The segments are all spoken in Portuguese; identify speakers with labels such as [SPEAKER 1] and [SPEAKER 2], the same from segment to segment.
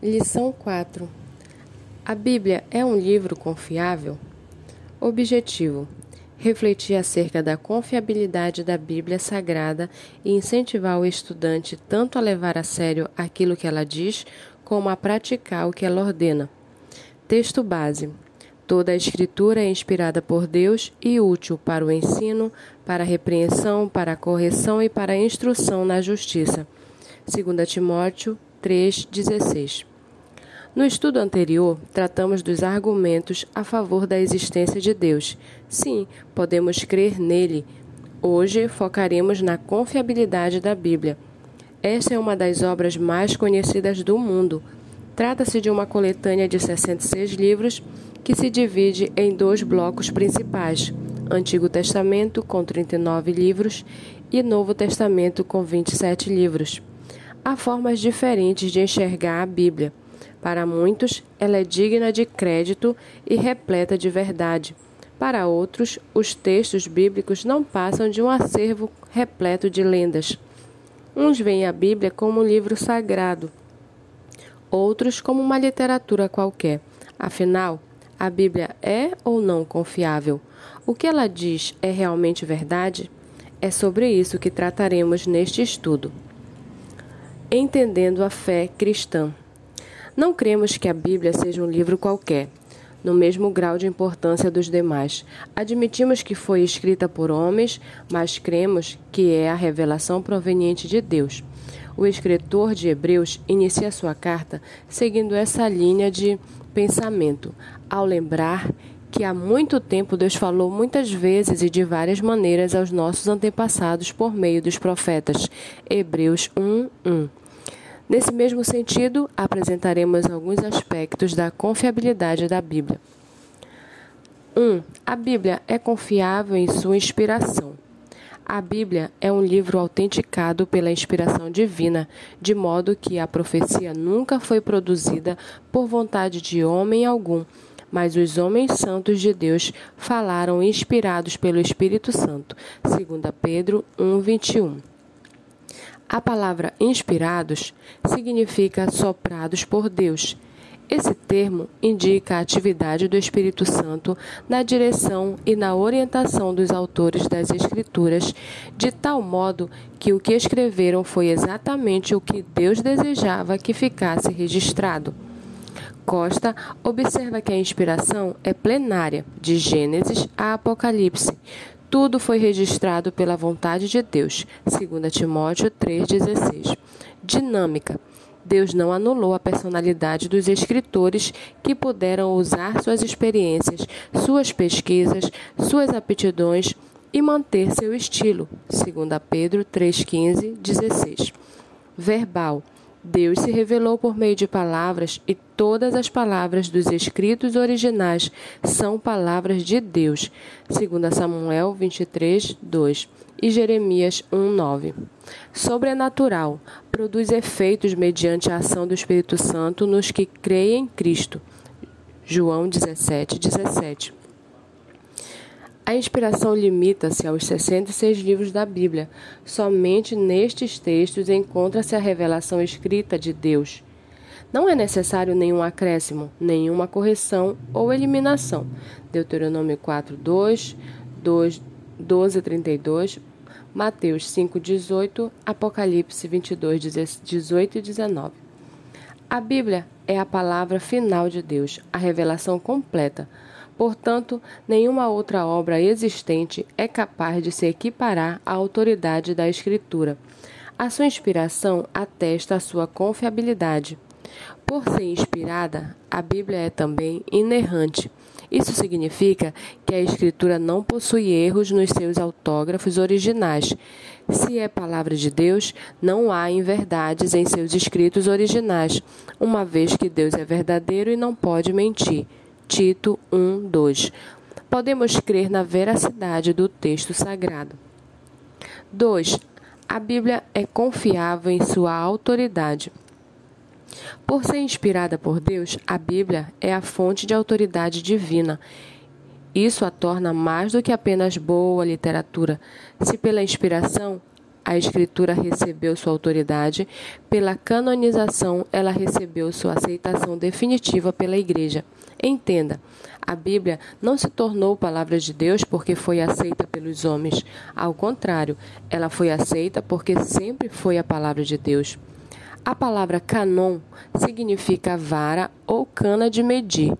[SPEAKER 1] Lição 4 A Bíblia é um livro confiável? Objetivo: refletir acerca da confiabilidade da Bíblia Sagrada e incentivar o estudante tanto a levar a sério aquilo que ela diz, como a praticar o que ela ordena. Texto base: Toda a Escritura é inspirada por Deus e útil para o ensino, para a repreensão, para a correção e para a instrução na justiça. 2 Timóteo 3,16 no estudo anterior, tratamos dos argumentos a favor da existência de Deus. Sim, podemos crer nele. Hoje focaremos na confiabilidade da Bíblia. Esta é uma das obras mais conhecidas do mundo. Trata-se de uma coletânea de 66 livros que se divide em dois blocos principais: Antigo Testamento, com 39 livros, e Novo Testamento, com 27 livros. Há formas diferentes de enxergar a Bíblia. Para muitos, ela é digna de crédito e repleta de verdade. Para outros, os textos bíblicos não passam de um acervo repleto de lendas. Uns veem a Bíblia como um livro sagrado, outros como uma literatura qualquer. Afinal, a Bíblia é ou não confiável? O que ela diz é realmente verdade? É sobre isso que trataremos neste estudo. Entendendo a fé cristã. Não cremos que a Bíblia seja um livro qualquer, no mesmo grau de importância dos demais. Admitimos que foi escrita por homens, mas cremos que é a revelação proveniente de Deus. O escritor de Hebreus inicia sua carta seguindo essa linha de pensamento, ao lembrar que há muito tempo Deus falou muitas vezes e de várias maneiras aos nossos antepassados por meio dos profetas. Hebreus 1, 1. Nesse mesmo sentido, apresentaremos alguns aspectos da confiabilidade da Bíblia. 1. Um, a Bíblia é confiável em sua inspiração. A Bíblia é um livro autenticado pela inspiração divina, de modo que a profecia nunca foi produzida por vontade de homem algum, mas os homens santos de Deus falaram inspirados pelo Espírito Santo. 2 Pedro 1, 21. A palavra inspirados significa soprados por Deus. Esse termo indica a atividade do Espírito Santo na direção e na orientação dos autores das Escrituras, de tal modo que o que escreveram foi exatamente o que Deus desejava que ficasse registrado. Costa observa que a inspiração é plenária, de Gênesis a Apocalipse, tudo foi registrado pela vontade de Deus. 2 Timóteo 3,16. Dinâmica. Deus não anulou a personalidade dos escritores que puderam usar suas experiências, suas pesquisas, suas aptidões e manter seu estilo. 2 Pedro 3,15, 16. Verbal. Deus se revelou por meio de palavras e todas as palavras dos escritos originais são palavras de Deus. 2 Samuel 23, 2 e Jeremias 1, 9. Sobrenatural produz efeitos mediante a ação do Espírito Santo nos que creem em Cristo. João 17, 17. A inspiração limita-se aos 66 livros da Bíblia. Somente nestes textos encontra-se a revelação escrita de Deus. Não é necessário nenhum acréscimo, nenhuma correção ou eliminação. Deuteronômio 4, 2, 2 12, 32, Mateus 5, 18, Apocalipse 22, 18 e 19. A Bíblia é a palavra final de Deus, a revelação completa. Portanto, nenhuma outra obra existente é capaz de se equiparar à autoridade da Escritura. A sua inspiração atesta a sua confiabilidade. Por ser inspirada, a Bíblia é também inerrante. Isso significa que a Escritura não possui erros nos seus autógrafos originais. Se é palavra de Deus, não há inverdades em seus escritos originais, uma vez que Deus é verdadeiro e não pode mentir. Tito 1, 2. Podemos crer na veracidade do texto sagrado. 2. A Bíblia é confiável em sua autoridade. Por ser inspirada por Deus, a Bíblia é a fonte de autoridade divina. Isso a torna mais do que apenas boa literatura. Se pela inspiração, a Escritura recebeu sua autoridade, pela canonização, ela recebeu sua aceitação definitiva pela Igreja. Entenda, a Bíblia não se tornou palavra de Deus porque foi aceita pelos homens. Ao contrário, ela foi aceita porque sempre foi a palavra de Deus. A palavra canon significa vara ou cana de medir.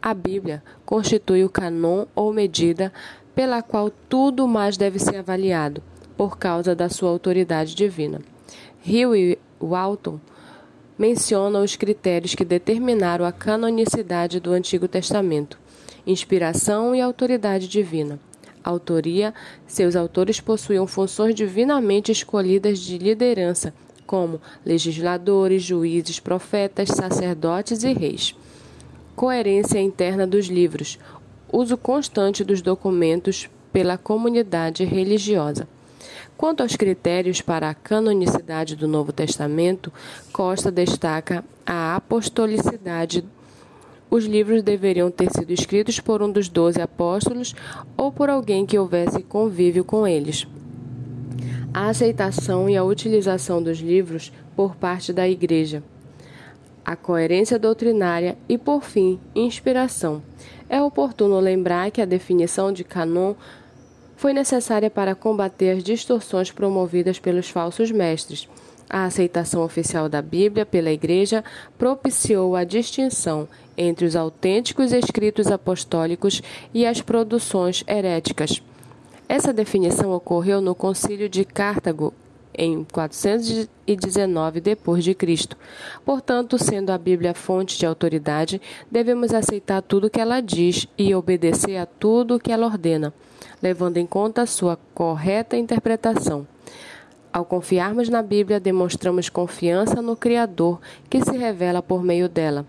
[SPEAKER 1] A Bíblia constitui o canon ou medida pela qual tudo mais deve ser avaliado por causa da sua autoridade divina. Hill e Walton mencionam os critérios que determinaram a canonicidade do Antigo Testamento: inspiração e autoridade divina. Autoria: seus autores possuíam funções divinamente escolhidas de liderança, como legisladores, juízes, profetas, sacerdotes e reis. Coerência interna dos livros: uso constante dos documentos pela comunidade religiosa. Quanto aos critérios para a canonicidade do Novo Testamento, Costa destaca a apostolicidade. Os livros deveriam ter sido escritos por um dos doze apóstolos ou por alguém que houvesse convívio com eles. A aceitação e a utilização dos livros por parte da Igreja. A coerência doutrinária e, por fim, inspiração. É oportuno lembrar que a definição de canon foi necessária para combater as distorções promovidas pelos falsos mestres. A aceitação oficial da Bíblia pela Igreja propiciou a distinção entre os autênticos escritos apostólicos e as produções heréticas. Essa definição ocorreu no Concílio de Cartago em 419 depois de Cristo. Portanto, sendo a Bíblia fonte de autoridade, devemos aceitar tudo o que ela diz e obedecer a tudo o que ela ordena levando em conta sua correta interpretação. Ao confiarmos na Bíblia, demonstramos confiança no Criador que se revela por meio dela.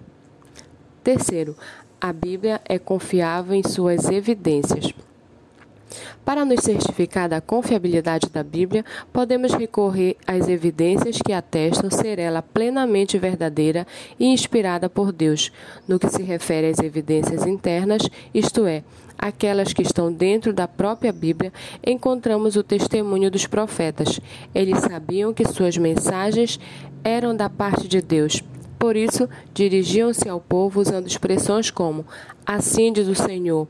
[SPEAKER 1] Terceiro, a Bíblia é confiável em suas evidências. Para nos certificar da confiabilidade da Bíblia, podemos recorrer às evidências que atestam ser ela plenamente verdadeira e inspirada por Deus, no que se refere às evidências internas, isto é, aquelas que estão dentro da própria Bíblia, encontramos o testemunho dos profetas. Eles sabiam que suas mensagens eram da parte de Deus. Por isso, dirigiam-se ao povo usando expressões como: Assim diz o Senhor.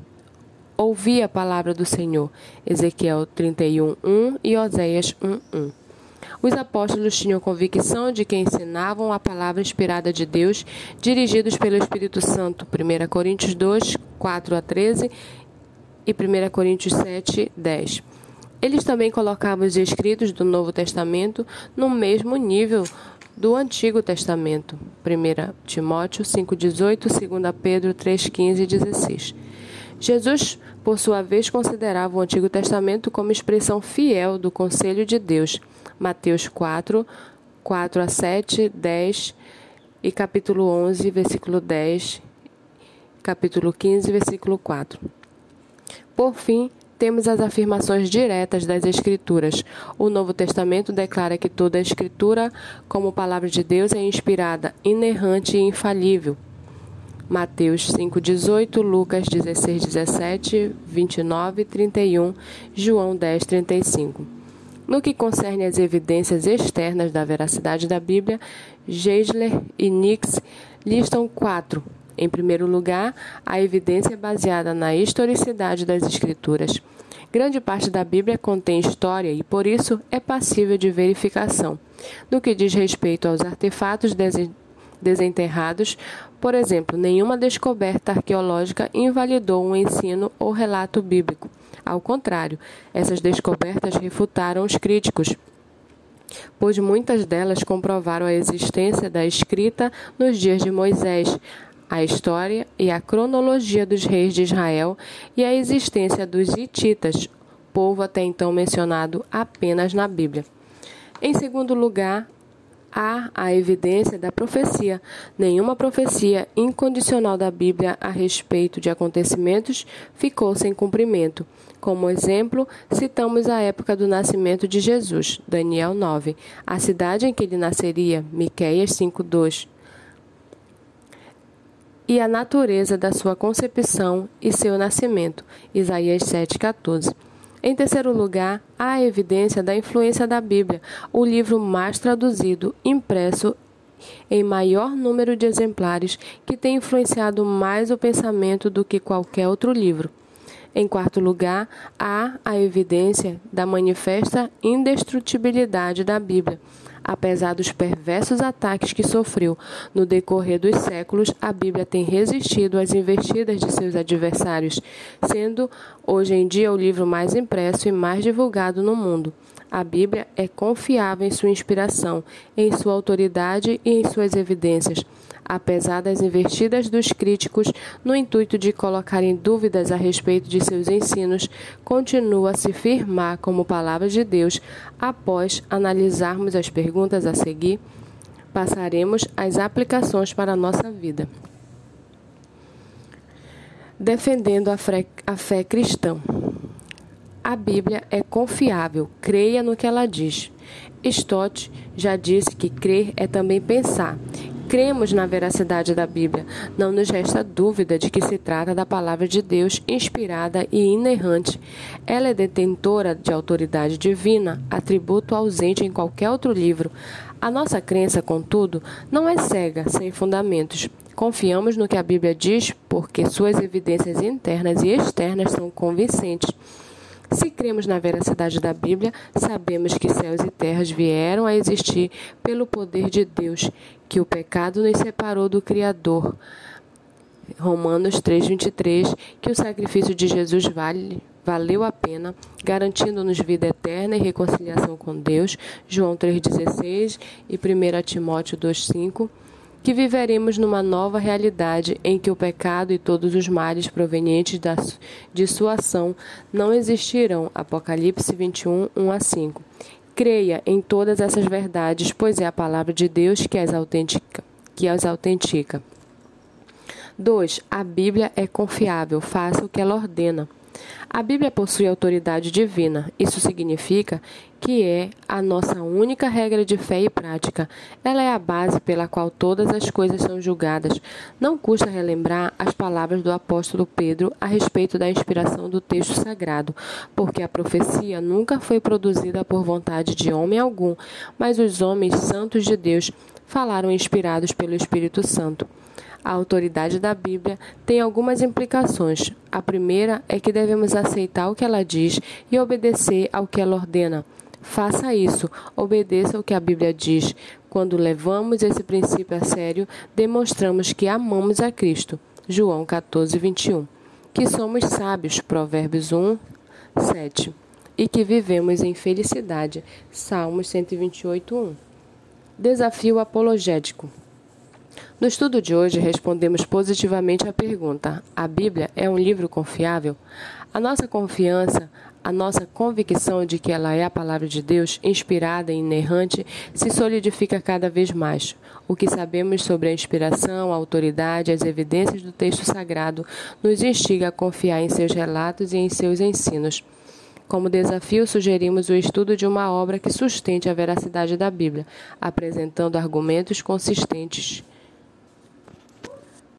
[SPEAKER 1] Ouvi a palavra do Senhor. Ezequiel 31, 1 e Oséias 1, 1. Os apóstolos tinham convicção de que ensinavam a palavra inspirada de Deus, dirigidos pelo Espírito Santo. 1 Coríntios 2, 4 a 13 e 1 Coríntios 7, 10. Eles também colocavam os escritos do Novo Testamento no mesmo nível do Antigo Testamento. 1 Timóteo 5,18, 2 Pedro 3,15 e 16. Jesus, por sua vez, considerava o Antigo Testamento como expressão fiel do conselho de Deus. Mateus 4, 4 a 7, 10 e capítulo 11, versículo 10, capítulo 15, versículo 4. Por fim, temos as afirmações diretas das Escrituras. O Novo Testamento declara que toda a Escritura, como palavra de Deus, é inspirada, inerrante e infalível. Mateus 5,18, Lucas 16, 17, 29, 31, João 10, 35. No que concerne às evidências externas da veracidade da Bíblia, Geisler e Nix listam quatro. Em primeiro lugar, a evidência baseada na historicidade das Escrituras. Grande parte da Bíblia contém história e, por isso, é passível de verificação. No que diz respeito aos artefatos desenterrados, por exemplo, nenhuma descoberta arqueológica invalidou um ensino ou relato bíblico. Ao contrário, essas descobertas refutaram os críticos, pois muitas delas comprovaram a existência da escrita nos dias de Moisés, a história e a cronologia dos reis de Israel e a existência dos hititas, povo até então mencionado apenas na Bíblia. Em segundo lugar, há a evidência da profecia. Nenhuma profecia incondicional da Bíblia a respeito de acontecimentos ficou sem cumprimento. Como exemplo, citamos a época do nascimento de Jesus, Daniel 9, a cidade em que ele nasceria, Miqueias 5:2, e a natureza da sua concepção e seu nascimento, Isaías 7:14. Em terceiro lugar, há a evidência da influência da Bíblia, o livro mais traduzido, impresso em maior número de exemplares, que tem influenciado mais o pensamento do que qualquer outro livro. Em quarto lugar, há a evidência da manifesta indestrutibilidade da Bíblia. Apesar dos perversos ataques que sofreu no decorrer dos séculos, a Bíblia tem resistido às investidas de seus adversários, sendo hoje em dia o livro mais impresso e mais divulgado no mundo. A Bíblia é confiável em sua inspiração, em sua autoridade e em suas evidências apesar das investidas dos críticos no intuito de colocarem dúvidas a respeito de seus ensinos, continua a se firmar como palavra de Deus. Após analisarmos as perguntas a seguir, passaremos às aplicações para a nossa vida. Defendendo a fé, a fé cristã. A Bíblia é confiável, creia no que ela diz. Stott já disse que crer é também pensar, Cremos na veracidade da Bíblia. Não nos resta dúvida de que se trata da palavra de Deus inspirada e inerrante. Ela é detentora de autoridade divina, atributo ausente em qualquer outro livro. A nossa crença, contudo, não é cega, sem fundamentos. Confiamos no que a Bíblia diz porque suas evidências internas e externas são convincentes. Se cremos na veracidade da Bíblia, sabemos que céus e terras vieram a existir pelo poder de Deus, que o pecado nos separou do Criador. Romanos 3:23, que o sacrifício de Jesus vale valeu a pena, garantindo-nos vida eterna e reconciliação com Deus. João 3:16 e 1 Timóteo 2:5 que viveremos numa nova realidade em que o pecado e todos os males provenientes da, de sua ação não existirão. Apocalipse 21, 1 a 5. Creia em todas essas verdades, pois é a palavra de Deus que as autentica. Que as autentica. 2. A Bíblia é confiável, faça o que ela ordena. A Bíblia possui autoridade divina. Isso significa que é a nossa única regra de fé e prática. Ela é a base pela qual todas as coisas são julgadas. Não custa relembrar as palavras do apóstolo Pedro a respeito da inspiração do texto sagrado, porque a profecia nunca foi produzida por vontade de homem algum, mas os homens santos de Deus falaram inspirados pelo Espírito Santo. A autoridade da Bíblia tem algumas implicações. A primeira é que devemos aceitar o que ela diz e obedecer ao que ela ordena. Faça isso, obedeça o que a Bíblia diz. Quando levamos esse princípio a sério, demonstramos que amamos a Cristo. João 14, 21. Que somos sábios. Provérbios 1, 7. E que vivemos em felicidade. Salmos 128, 1. Desafio apologético. No estudo de hoje, respondemos positivamente à pergunta: a Bíblia é um livro confiável? A nossa confiança, a nossa convicção de que ela é a palavra de Deus, inspirada e inerrante, se solidifica cada vez mais. O que sabemos sobre a inspiração, a autoridade, as evidências do texto sagrado nos instiga a confiar em seus relatos e em seus ensinos. Como desafio, sugerimos o estudo de uma obra que sustente a veracidade da Bíblia, apresentando argumentos consistentes